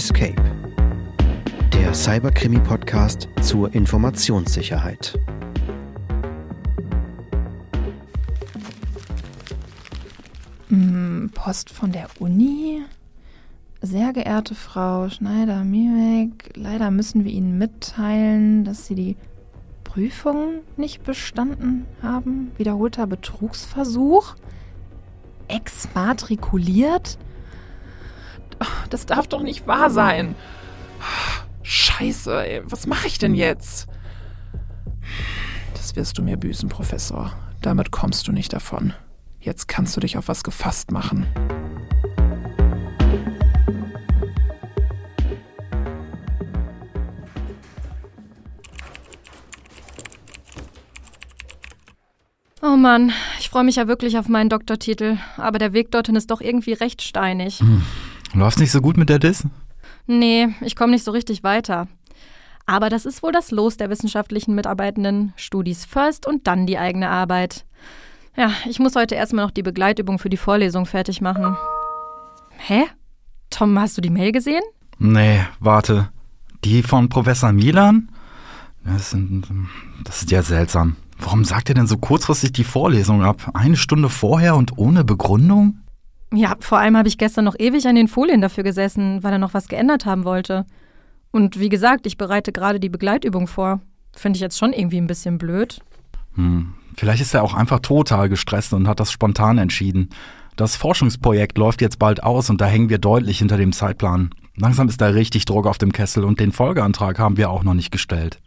Escape, der Cyberkrimi-Podcast zur Informationssicherheit. Hm, Post von der Uni. Sehr geehrte Frau Schneider-Miemek, leider müssen wir Ihnen mitteilen, dass Sie die Prüfung nicht bestanden haben. Wiederholter Betrugsversuch. Exmatrikuliert. Das darf doch nicht wahr sein. Scheiße, ey. was mache ich denn jetzt? Das wirst du mir büßen, Professor. Damit kommst du nicht davon. Jetzt kannst du dich auf was gefasst machen. Oh Mann, ich freue mich ja wirklich auf meinen Doktortitel, aber der Weg dorthin ist doch irgendwie recht steinig. Hm. Läuft nicht so gut mit der Dis? Nee, ich komme nicht so richtig weiter. Aber das ist wohl das Los der wissenschaftlichen Mitarbeitenden. Studis first und dann die eigene Arbeit. Ja, ich muss heute erstmal noch die Begleitübung für die Vorlesung fertig machen. Hä? Tom, hast du die Mail gesehen? Nee, warte. Die von Professor Milan? Das, sind, das ist ja seltsam. Warum sagt er denn so kurzfristig die Vorlesung ab? Eine Stunde vorher und ohne Begründung? Ja, vor allem habe ich gestern noch ewig an den Folien dafür gesessen, weil er noch was geändert haben wollte. Und wie gesagt, ich bereite gerade die Begleitübung vor. Finde ich jetzt schon irgendwie ein bisschen blöd. Hm. Vielleicht ist er auch einfach total gestresst und hat das spontan entschieden. Das Forschungsprojekt läuft jetzt bald aus und da hängen wir deutlich hinter dem Zeitplan. Langsam ist da richtig Druck auf dem Kessel und den Folgeantrag haben wir auch noch nicht gestellt.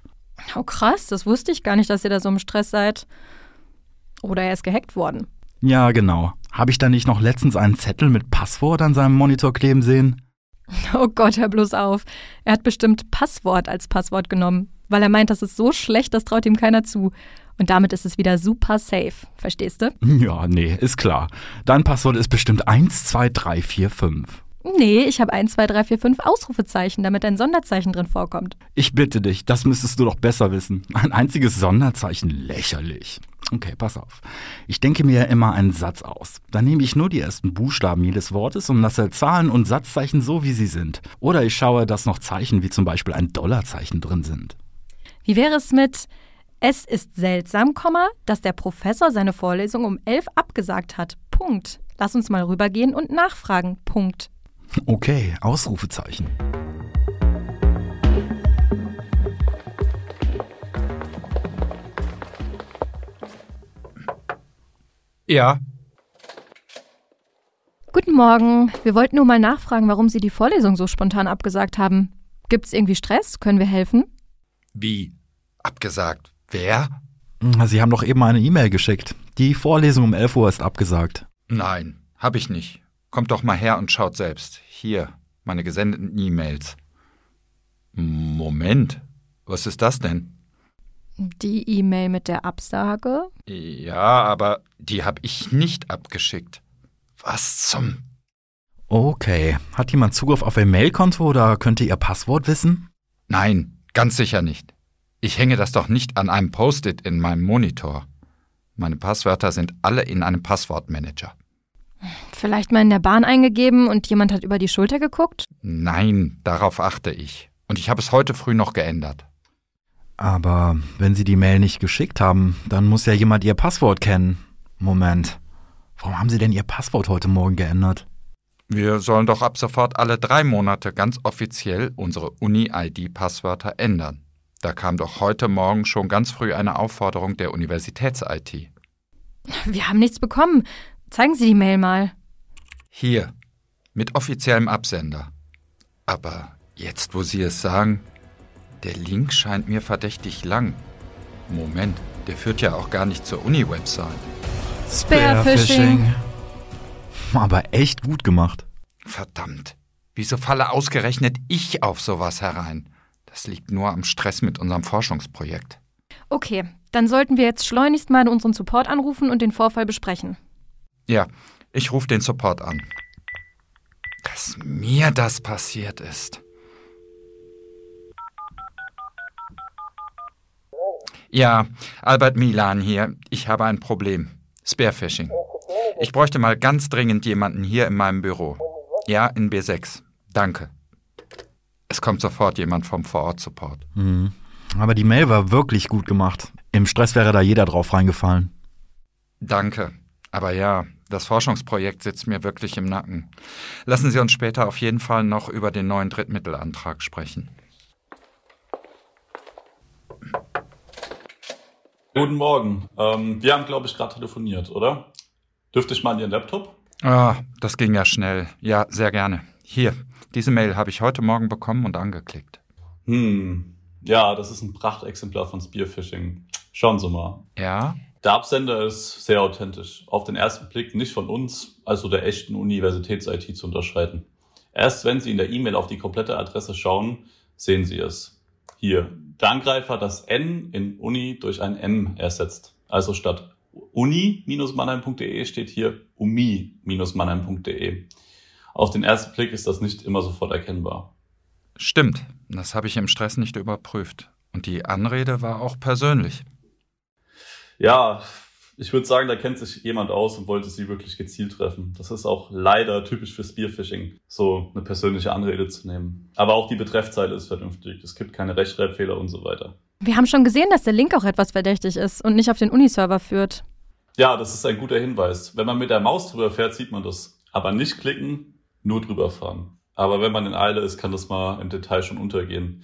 Oh krass, das wusste ich gar nicht, dass ihr da so im Stress seid. Oder er ist gehackt worden. Ja, genau. Habe ich da nicht noch letztens einen Zettel mit Passwort an seinem Monitor kleben sehen? Oh Gott, hör bloß auf. Er hat bestimmt Passwort als Passwort genommen, weil er meint, das ist so schlecht, das traut ihm keiner zu. Und damit ist es wieder super safe. Verstehst du? Ja, nee, ist klar. Dein Passwort ist bestimmt 12345. Nee, ich habe 1, 2, 3, 4, 5 Ausrufezeichen, damit ein Sonderzeichen drin vorkommt. Ich bitte dich, das müsstest du doch besser wissen. Ein einziges Sonderzeichen, lächerlich. Okay, pass auf. Ich denke mir immer einen Satz aus. Dann nehme ich nur die ersten Buchstaben jedes Wortes und lasse Zahlen und Satzzeichen so, wie sie sind. Oder ich schaue, dass noch Zeichen wie zum Beispiel ein Dollarzeichen drin sind. Wie wäre es mit Es ist seltsam, dass der Professor seine Vorlesung um elf abgesagt hat. Punkt. Lass uns mal rübergehen und nachfragen. Punkt. Okay, Ausrufezeichen. Ja. Guten Morgen. Wir wollten nur mal nachfragen, warum Sie die Vorlesung so spontan abgesagt haben. Gibt es irgendwie Stress? Können wir helfen? Wie? Abgesagt? Wer? Sie haben doch eben eine E-Mail geschickt. Die Vorlesung um 11 Uhr ist abgesagt. Nein, hab ich nicht. Kommt doch mal her und schaut selbst. Hier, meine gesendeten E-Mails. Moment, was ist das denn? Die E-Mail mit der Absage? Ja, aber die habe ich nicht abgeschickt. Was zum? Okay. Hat jemand Zugriff auf Ihr Mailkonto oder könnte Ihr Passwort wissen? Nein, ganz sicher nicht. Ich hänge das doch nicht an einem Post-it in meinem Monitor. Meine Passwörter sind alle in einem Passwortmanager. Vielleicht mal in der Bahn eingegeben und jemand hat über die Schulter geguckt? Nein, darauf achte ich. Und ich habe es heute früh noch geändert. Aber wenn Sie die Mail nicht geschickt haben, dann muss ja jemand Ihr Passwort kennen. Moment. Warum haben Sie denn Ihr Passwort heute Morgen geändert? Wir sollen doch ab sofort alle drei Monate ganz offiziell unsere Uni-ID-Passwörter ändern. Da kam doch heute Morgen schon ganz früh eine Aufforderung der Universitäts-IT. Wir haben nichts bekommen. Zeigen Sie die Mail mal. Hier, mit offiziellem Absender. Aber jetzt, wo Sie es sagen, der Link scheint mir verdächtig lang. Moment, der führt ja auch gar nicht zur Uni-Website. Spearfishing. Aber echt gut gemacht. Verdammt. Wieso falle ausgerechnet ich auf sowas herein? Das liegt nur am Stress mit unserem Forschungsprojekt. Okay, dann sollten wir jetzt schleunigst mal unseren Support anrufen und den Vorfall besprechen. Ja, ich rufe den Support an. Dass mir das passiert ist. Ja, Albert Milan hier. Ich habe ein Problem. Spearfishing. Ich bräuchte mal ganz dringend jemanden hier in meinem Büro. Ja, in B6. Danke. Es kommt sofort jemand vom Vorort-Support. Mhm. Aber die Mail war wirklich gut gemacht. Im Stress wäre da jeder drauf reingefallen. Danke. Aber ja, das Forschungsprojekt sitzt mir wirklich im Nacken. Lassen Sie uns später auf jeden Fall noch über den neuen Drittmittelantrag sprechen. Guten Morgen. Ähm, wir haben, glaube ich, gerade telefoniert, oder? Dürfte ich mal an Ihren Laptop? Ah, das ging ja schnell. Ja, sehr gerne. Hier, diese Mail habe ich heute Morgen bekommen und angeklickt. Hm. Ja, das ist ein Prachtexemplar von Spearfishing. Schauen Sie mal. Ja? Der Absender ist sehr authentisch. Auf den ersten Blick nicht von uns, also der echten Universitäts-IT zu unterscheiden. Erst wenn Sie in der E-Mail auf die komplette Adresse schauen, sehen Sie es. Hier, der Angreifer das N in Uni durch ein M ersetzt. Also statt uni-mannheim.de steht hier umi-mannheim.de. Auf den ersten Blick ist das nicht immer sofort erkennbar. Stimmt, das habe ich im Stress nicht überprüft. Und die Anrede war auch persönlich. Ja, ich würde sagen, da kennt sich jemand aus und wollte sie wirklich gezielt treffen. Das ist auch leider typisch für Spearfishing, so eine persönliche Anrede zu nehmen. Aber auch die Betreffzeile ist vernünftig. Es gibt keine Rechtschreibfehler und so weiter. Wir haben schon gesehen, dass der Link auch etwas verdächtig ist und nicht auf den Uniserver führt. Ja, das ist ein guter Hinweis. Wenn man mit der Maus drüber fährt, sieht man das. Aber nicht klicken, nur drüber fahren. Aber wenn man in Eile ist, kann das mal im Detail schon untergehen.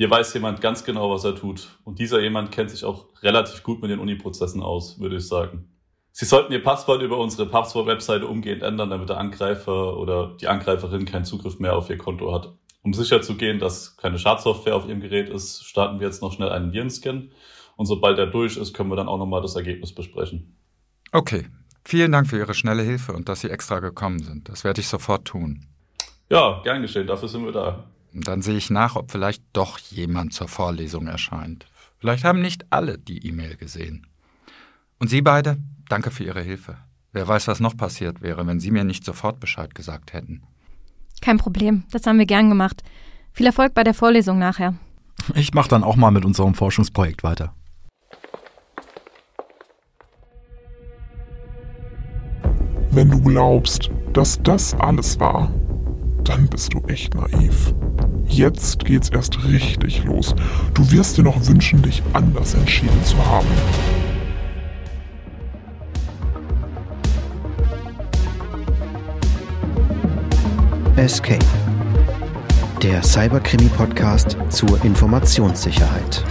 Hier weiß jemand ganz genau, was er tut. Und dieser jemand kennt sich auch relativ gut mit den Uni-Prozessen aus, würde ich sagen. Sie sollten Ihr Passwort über unsere Passwort-Webseite umgehend ändern, damit der Angreifer oder die Angreiferin keinen Zugriff mehr auf Ihr Konto hat. Um sicherzugehen, dass keine Schadsoftware auf Ihrem Gerät ist, starten wir jetzt noch schnell einen Virenscan. Und sobald er durch ist, können wir dann auch nochmal das Ergebnis besprechen. Okay. Vielen Dank für Ihre schnelle Hilfe und dass Sie extra gekommen sind. Das werde ich sofort tun. Ja, gern geschehen. Dafür sind wir da. Und dann sehe ich nach, ob vielleicht doch jemand zur Vorlesung erscheint. Vielleicht haben nicht alle die E-Mail gesehen. Und Sie beide, danke für Ihre Hilfe. Wer weiß, was noch passiert wäre, wenn Sie mir nicht sofort Bescheid gesagt hätten. Kein Problem, das haben wir gern gemacht. Viel Erfolg bei der Vorlesung nachher. Ich mache dann auch mal mit unserem Forschungsprojekt weiter. Wenn du glaubst, dass das alles war, dann bist du echt naiv. Jetzt geht's erst richtig los. Du wirst dir noch wünschen, dich anders entschieden zu haben. Escape. Der Cyberkrimi-Podcast zur Informationssicherheit.